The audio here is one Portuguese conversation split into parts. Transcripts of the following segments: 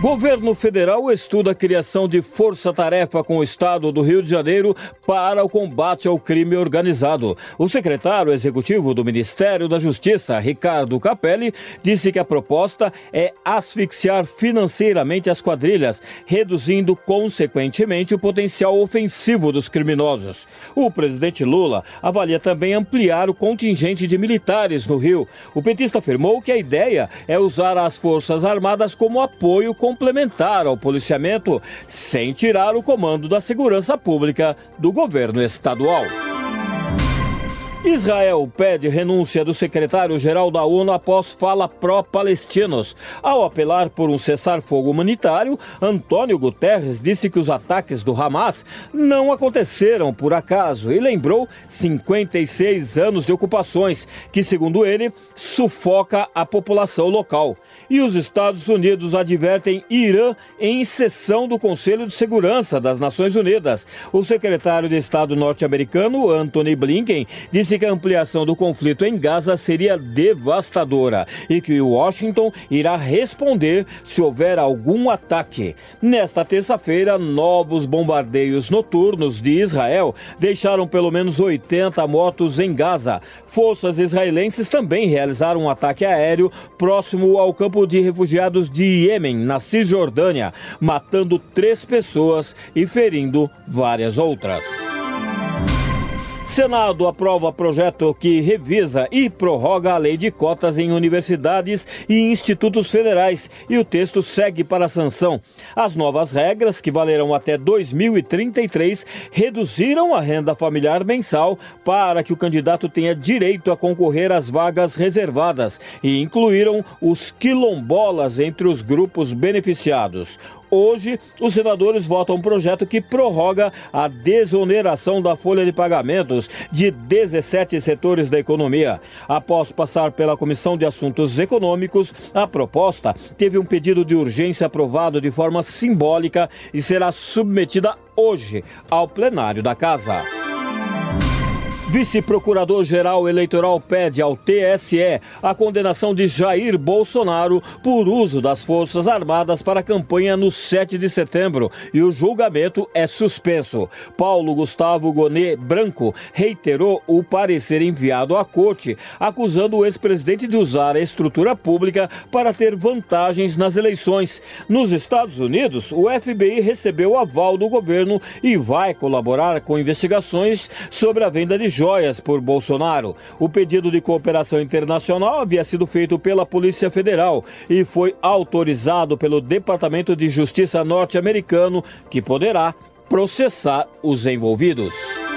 Governo federal estuda a criação de força-tarefa com o estado do Rio de Janeiro para o combate ao crime organizado. O secretário executivo do Ministério da Justiça, Ricardo Capelli, disse que a proposta é asfixiar financeiramente as quadrilhas, reduzindo consequentemente o potencial ofensivo dos criminosos. O presidente Lula avalia também ampliar o contingente de militares no Rio. O petista afirmou que a ideia é usar as Forças Armadas como apoio com complementar ao policiamento, sem tirar o comando da segurança pública do governo estadual. Israel pede renúncia do secretário-geral da ONU após fala pró-palestinos. Ao apelar por um cessar-fogo humanitário, Antônio Guterres disse que os ataques do Hamas não aconteceram por acaso e lembrou 56 anos de ocupações, que, segundo ele, sufoca a população local. E os Estados Unidos advertem Irã em sessão do Conselho de Segurança das Nações Unidas. O secretário de Estado norte-americano, Anthony Blinken, disse disse que a ampliação do conflito em Gaza seria devastadora e que Washington irá responder se houver algum ataque. Nesta terça-feira, novos bombardeios noturnos de Israel deixaram pelo menos 80 mortos em Gaza. Forças israelenses também realizaram um ataque aéreo próximo ao campo de refugiados de Iêmen, na Cisjordânia, matando três pessoas e ferindo várias outras. Senado aprova projeto que revisa e prorroga a lei de cotas em universidades e institutos federais e o texto segue para a sanção. As novas regras, que valerão até 2033, reduziram a renda familiar mensal para que o candidato tenha direito a concorrer às vagas reservadas e incluíram os quilombolas entre os grupos beneficiados. Hoje, os senadores votam um projeto que prorroga a desoneração da folha de pagamentos de 17 setores da economia. Após passar pela Comissão de Assuntos Econômicos, a proposta teve um pedido de urgência aprovado de forma simbólica e será submetida hoje ao plenário da Casa. Vice-procurador-geral eleitoral pede ao TSE a condenação de Jair Bolsonaro por uso das Forças Armadas para a campanha no 7 de setembro e o julgamento é suspenso. Paulo Gustavo Gonê Branco reiterou o parecer enviado à corte, acusando o ex-presidente de usar a estrutura pública para ter vantagens nas eleições. Nos Estados Unidos, o FBI recebeu o aval do governo e vai colaborar com investigações sobre a venda de joias por Bolsonaro. O pedido de cooperação internacional havia sido feito pela Polícia Federal e foi autorizado pelo Departamento de Justiça norte-americano, que poderá processar os envolvidos.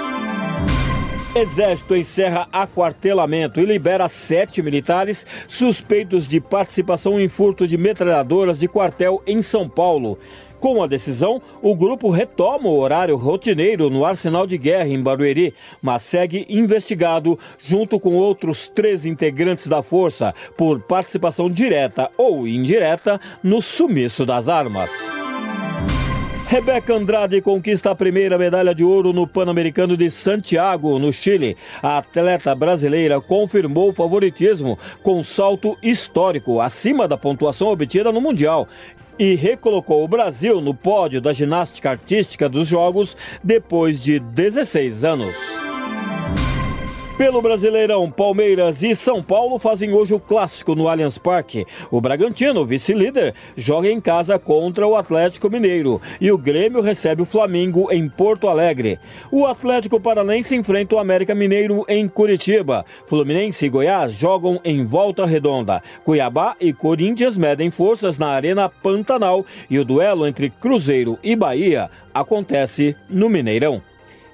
Exército encerra aquartelamento e libera sete militares suspeitos de participação em furto de metralhadoras de quartel em São Paulo. Com a decisão, o grupo retoma o horário rotineiro no arsenal de guerra em Barueri, mas segue investigado junto com outros três integrantes da força por participação direta ou indireta no sumiço das armas. Rebeca Andrade conquista a primeira medalha de ouro no Pan-Americano de Santiago, no Chile. A atleta brasileira confirmou o favoritismo com salto histórico acima da pontuação obtida no Mundial e recolocou o Brasil no pódio da ginástica artística dos Jogos depois de 16 anos. Pelo Brasileirão, Palmeiras e São Paulo fazem hoje o clássico no Allianz Parque. O Bragantino, vice-líder, joga em casa contra o Atlético Mineiro e o Grêmio recebe o Flamengo em Porto Alegre. O Atlético Paranense enfrenta o América Mineiro em Curitiba. Fluminense e Goiás jogam em Volta Redonda. Cuiabá e Corinthians medem forças na Arena Pantanal e o duelo entre Cruzeiro e Bahia acontece no Mineirão.